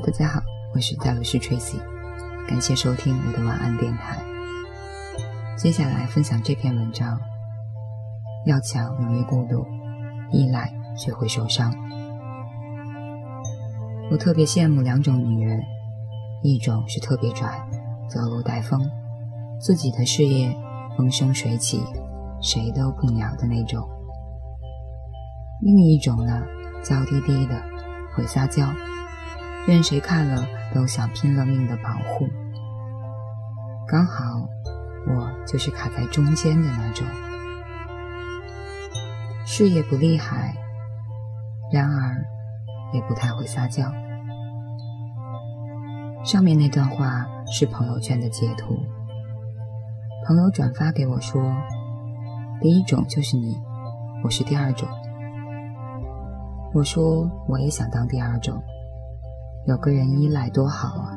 大家好，我是戴维斯 Tracy，感谢收听我的晚安电台。接下来分享这篇文章：要强容易孤独，依赖却会受伤。我特别羡慕两种女人，一种是特别拽，走路带风，自己的事业风生水起，谁都不鸟的那种；另一种呢，娇滴滴的，会撒娇。任谁看了都想拼了命的保护，刚好我就是卡在中间的那种，事业不厉害，然而也不太会撒娇。上面那段话是朋友圈的截图，朋友转发给我说：“第一种就是你，我是第二种。”我说：“我也想当第二种。”有个人依赖多好啊！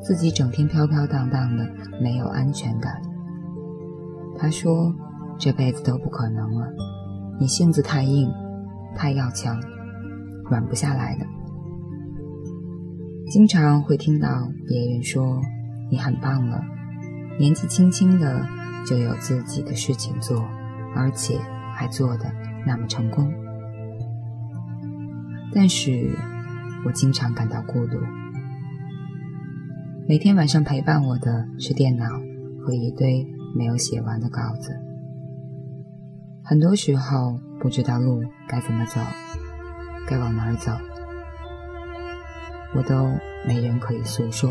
自己整天飘飘荡荡的，没有安全感。他说：“这辈子都不可能了，你性子太硬，太要强，软不下来的。”经常会听到别人说：“你很棒了，年纪轻轻的就有自己的事情做，而且还做的那么成功。”但是。我经常感到孤独。每天晚上陪伴我的是电脑和一堆没有写完的稿子。很多时候不知道路该怎么走，该往哪儿走，我都没人可以诉说。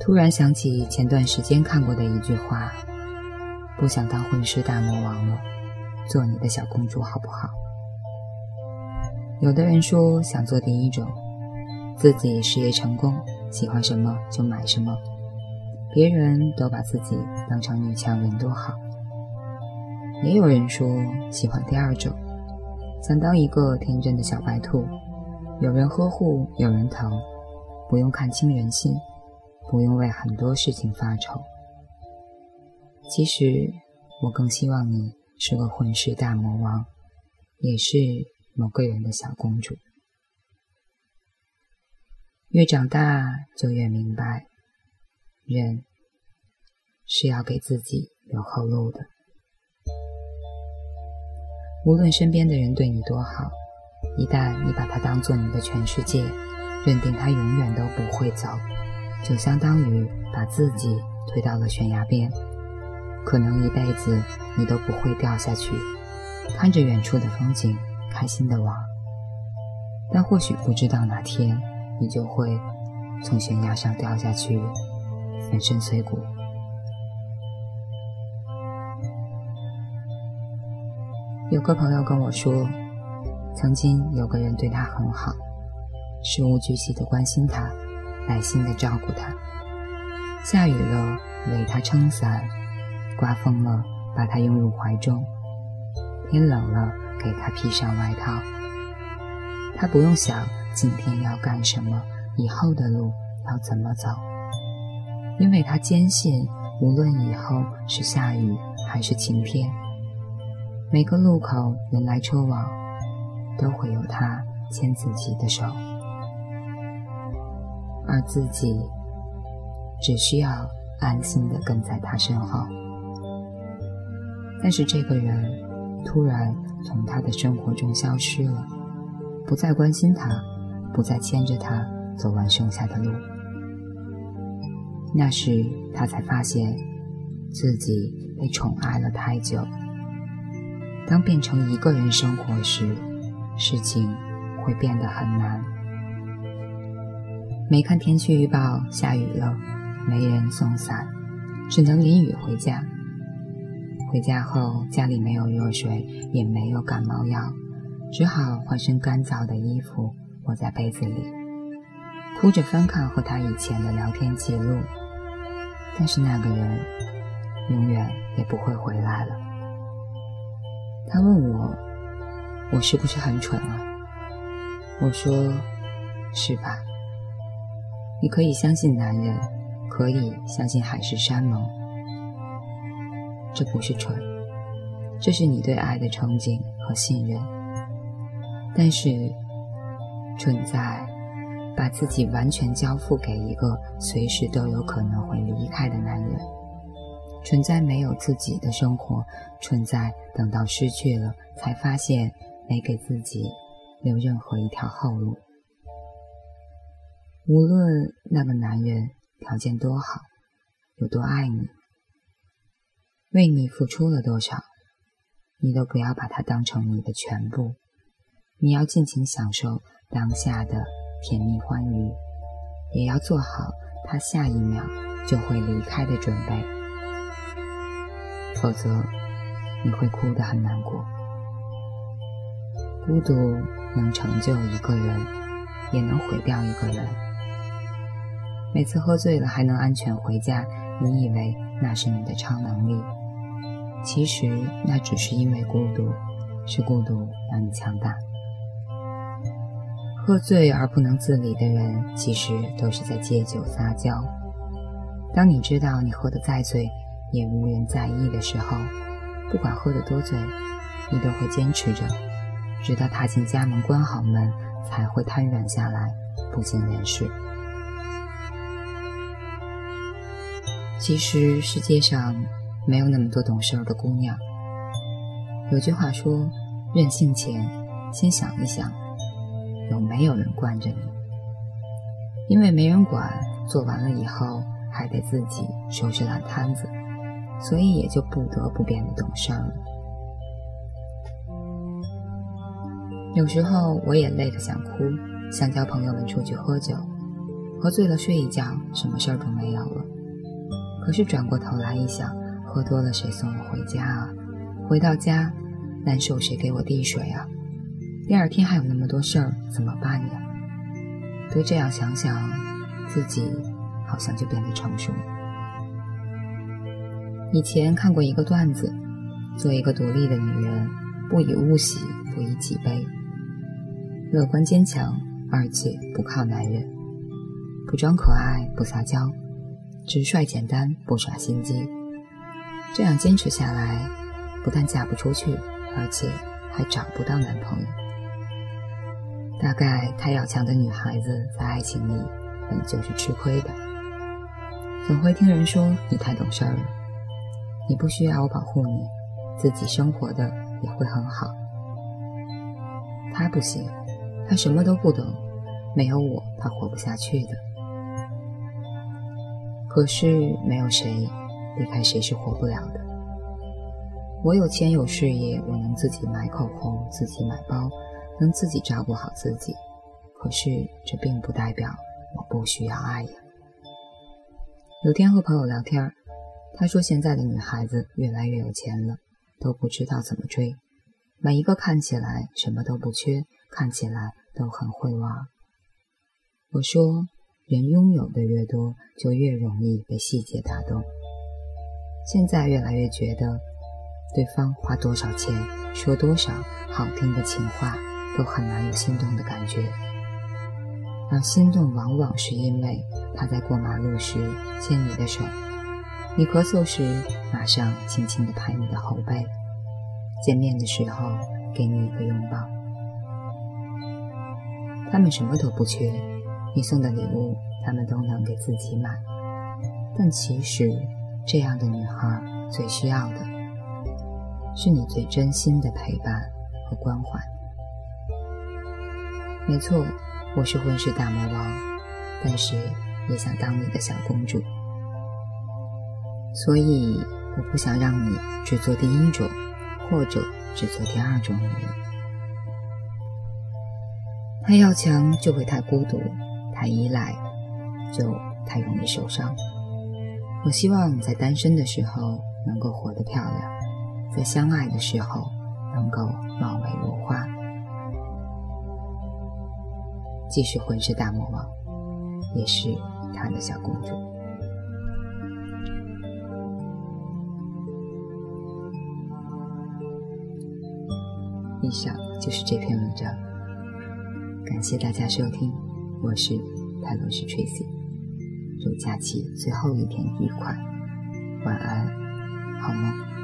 突然想起前段时间看过的一句话：“不想当混世大魔王了，做你的小公主好不好？”有的人说想做第一种，自己事业成功，喜欢什么就买什么，别人都把自己当成女强人多好。也有人说喜欢第二种，想当一个天真的小白兔，有人呵护，有人疼，不用看清人心，不用为很多事情发愁。其实我更希望你是个混世大魔王，也是。某个人的小公主，越长大就越明白，人是要给自己留后路的。无论身边的人对你多好，一旦你把他当做你的全世界，认定他永远都不会走，就相当于把自己推到了悬崖边，可能一辈子你都不会掉下去，看着远处的风景。开心的往，但或许不知道哪天你就会从悬崖上掉下去，粉身碎骨。有个朋友跟我说，曾经有个人对他很好，事无巨细的关心他，耐心的照顾他。下雨了，为他撑伞；刮风了，把他拥入怀中；天冷了。给他披上外套，他不用想今天要干什么，以后的路要怎么走，因为他坚信，无论以后是下雨还是晴天，每个路口人来车往，都会有他牵自己的手，而自己只需要安心的跟在他身后。但是这个人。突然从他的生活中消失了，不再关心他，不再牵着他走完剩下的路。那时他才发现，自己被宠爱了太久。当变成一个人生活时，事情会变得很难。没看天气预报，下雨了，没人送伞，只能淋雨回家。回家后，家里没有热水，也没有感冒药，只好换身干燥的衣服窝在被子里，哭着翻看和他以前的聊天记录。但是那个人永远也不会回来了。他问我：“我是不是很蠢啊？”我说：“是吧？你可以相信男人，可以相信海誓山盟。”这不是蠢，这是你对爱的憧憬和信任。但是，蠢在把自己完全交付给一个随时都有可能会离开的男人，蠢在没有自己的生活，蠢在等到失去了才发现没给自己留任何一条后路。无论那个男人条件多好，有多爱你，为你付出了多少，你都不要把它当成你的全部。你要尽情享受当下的甜蜜欢愉，也要做好他下一秒就会离开的准备，否则你会哭得很难过。孤独能成就一个人，也能毁掉一个人。每次喝醉了还能安全回家，你以为那是你的超能力，其实那只是因为孤独，是孤独让你强大。喝醉而不能自理的人，其实都是在借酒撒娇。当你知道你喝得再醉也无人在意的时候，不管喝得多醉，你都会坚持着，直到踏进家门关好门，才会瘫软下来，不省人事。其实世界上没有那么多懂事的姑娘。有句话说：“任性前，先想一想。”有没有人惯着你？因为没人管，做完了以后还得自己收拾烂摊子，所以也就不得不变得懂事了。有时候我也累得想哭，想叫朋友们出去喝酒，喝醉了睡一觉，什么事儿都没有了。可是转过头来一想，喝多了谁送我回家啊？回到家，难受谁给我递水啊？第二天还有那么多事儿，怎么办呀？多这样想想，自己好像就变得成熟了。以前看过一个段子：做一个独立的女人，不以物喜，不以己悲，乐观坚强，而且不靠男人，不装可爱，不撒娇，直率简单，不耍心机。这样坚持下来，不但嫁不出去，而且还找不到男朋友。大概太要强的女孩子在爱情里本就是吃亏的，总会听人说你太懂事儿了，你不需要我保护你，自己生活的也会很好。他不行，他什么都不懂，没有我他活不下去的。可是没有谁离开谁是活不了的。我有钱有事业，我能自己买口红，自己买包。能自己照顾好自己，可是这并不代表我不需要爱呀。有天和朋友聊天，他说现在的女孩子越来越有钱了，都不知道怎么追。每一个看起来什么都不缺，看起来都很会玩。我说，人拥有的越多，就越容易被细节打动。现在越来越觉得，对方花多少钱，说多少好听的情话。都很难有心动的感觉，而心动往往是因为他在过马路时牵你的手，你咳嗽时马上轻轻地拍你的后背，见面的时候给你一个拥抱。他们什么都不缺，你送的礼物他们都能给自己买，但其实这样的女孩最需要的是你最真心的陪伴和关怀。没错，我是混世大魔王，但是也想当你的小公主，所以我不想让你只做第一种，或者只做第二种女人。太要强就会太孤独，太依赖就太容易受伤。我希望在单身的时候能够活得漂亮，在相爱的时候能够貌美如花。既是混世大魔王，也是他的小公主。以上就是这篇文章，感谢大家收听，我是泰罗斯 Tracy，假期最后一天愉快，晚安，好梦。